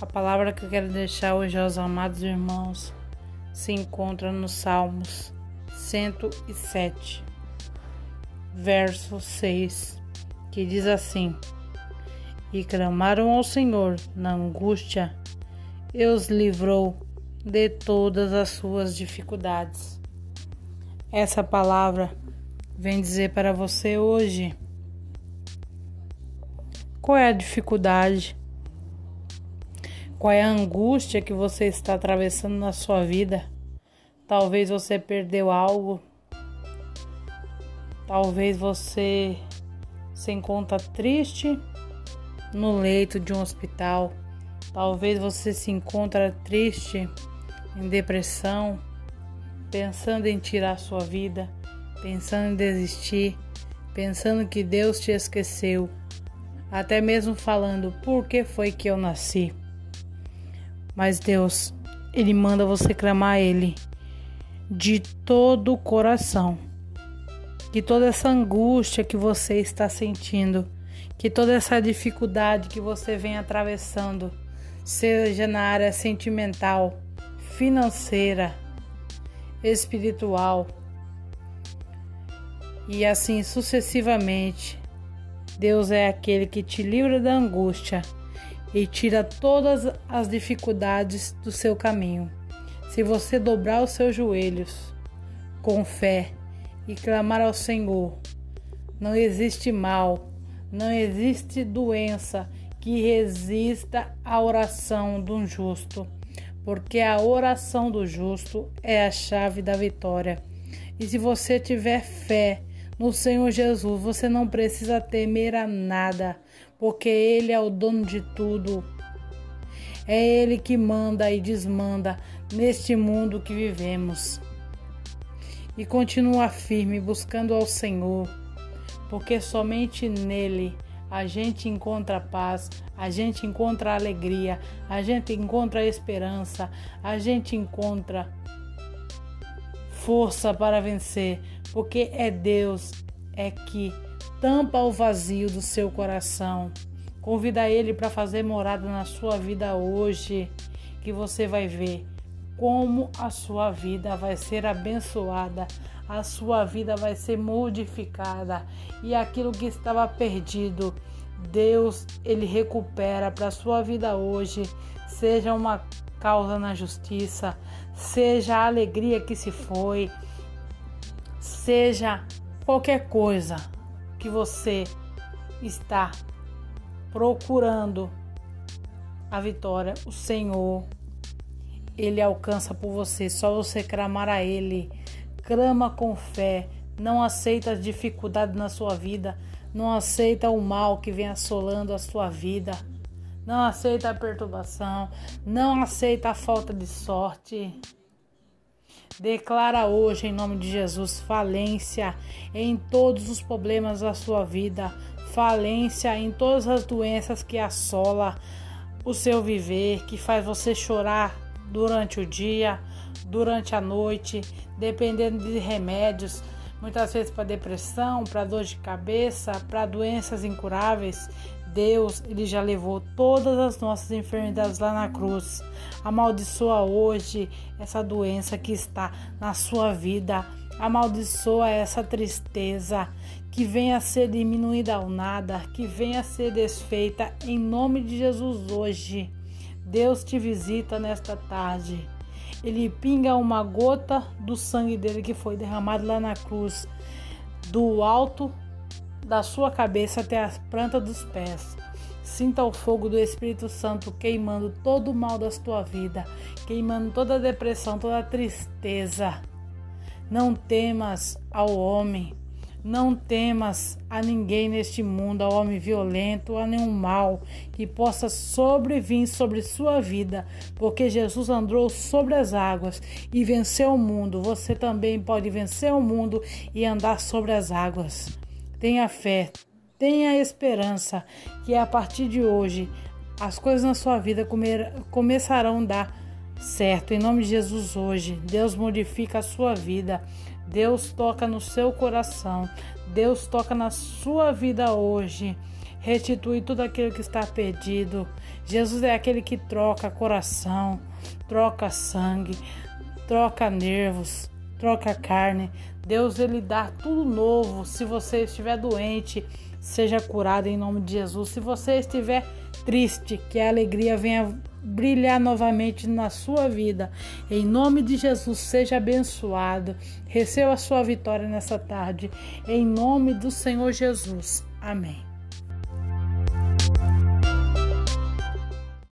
A palavra que eu quero deixar hoje aos amados irmãos se encontra nos Salmos 107, verso 6, que diz assim: E clamaram ao Senhor na angústia, e os livrou de todas as suas dificuldades. Essa palavra vem dizer para você hoje qual é a dificuldade qual é a angústia que você está atravessando na sua vida? Talvez você perdeu algo. Talvez você se encontra triste no leito de um hospital. Talvez você se encontra triste em depressão, pensando em tirar sua vida, pensando em desistir, pensando que Deus te esqueceu, até mesmo falando por que foi que eu nasci. Mas Deus, Ele manda você clamar a Ele de todo o coração. Que toda essa angústia que você está sentindo, que toda essa dificuldade que você vem atravessando, seja na área sentimental, financeira, espiritual. E assim sucessivamente, Deus é aquele que te livra da angústia e tira todas as dificuldades do seu caminho. Se você dobrar os seus joelhos com fé e clamar ao Senhor, não existe mal, não existe doença que resista à oração de um justo, porque a oração do justo é a chave da vitória. E se você tiver fé no Senhor Jesus, você não precisa temer a nada, porque Ele é o dono de tudo. É Ele que manda e desmanda neste mundo que vivemos. E continua firme buscando ao Senhor, porque somente nele a gente encontra paz, a gente encontra alegria, a gente encontra esperança, a gente encontra força para vencer, porque é Deus é que tampa o vazio do seu coração. Convida ele para fazer morada na sua vida hoje, que você vai ver como a sua vida vai ser abençoada, a sua vida vai ser modificada e aquilo que estava perdido, Deus ele recupera para a sua vida hoje, seja uma causa na justiça, seja a alegria que se foi, seja qualquer coisa que você está procurando a vitória, o Senhor, Ele alcança por você. Só você clamar a Ele. Clama com fé. Não aceita as dificuldades na sua vida. Não aceita o mal que vem assolando a sua vida. Não aceita a perturbação. Não aceita a falta de sorte. Declara hoje, em nome de Jesus, falência em todos os problemas da sua vida, falência em todas as doenças que assola o seu viver, que faz você chorar durante o dia, durante a noite, dependendo de remédios, muitas vezes para depressão, para dor de cabeça, para doenças incuráveis. Deus, ele já levou todas as nossas enfermidades lá na cruz. Amaldiçoa hoje essa doença que está na sua vida. Amaldiçoa essa tristeza que venha a ser diminuída ao nada, que venha a ser desfeita em nome de Jesus hoje. Deus te visita nesta tarde. Ele pinga uma gota do sangue dele que foi derramado lá na cruz, do alto da sua cabeça até as plantas dos pés. Sinta o fogo do Espírito Santo queimando todo o mal da tua vida, queimando toda a depressão, toda a tristeza. Não temas ao homem, não temas a ninguém neste mundo, ao homem violento, a nenhum mal que possa sobrevir sobre sua vida, porque Jesus andou sobre as águas e venceu o mundo. Você também pode vencer o mundo e andar sobre as águas. Tenha fé, tenha esperança que a partir de hoje as coisas na sua vida comer, começarão a dar certo. Em nome de Jesus, hoje, Deus modifica a sua vida. Deus toca no seu coração. Deus toca na sua vida hoje. restitui tudo aquilo que está perdido. Jesus é aquele que troca coração, troca sangue, troca nervos, troca carne. Deus ele dá tudo novo. Se você estiver doente, seja curado em nome de Jesus. Se você estiver triste, que a alegria venha brilhar novamente na sua vida. Em nome de Jesus, seja abençoado. Receba a sua vitória nessa tarde. Em nome do Senhor Jesus. Amém.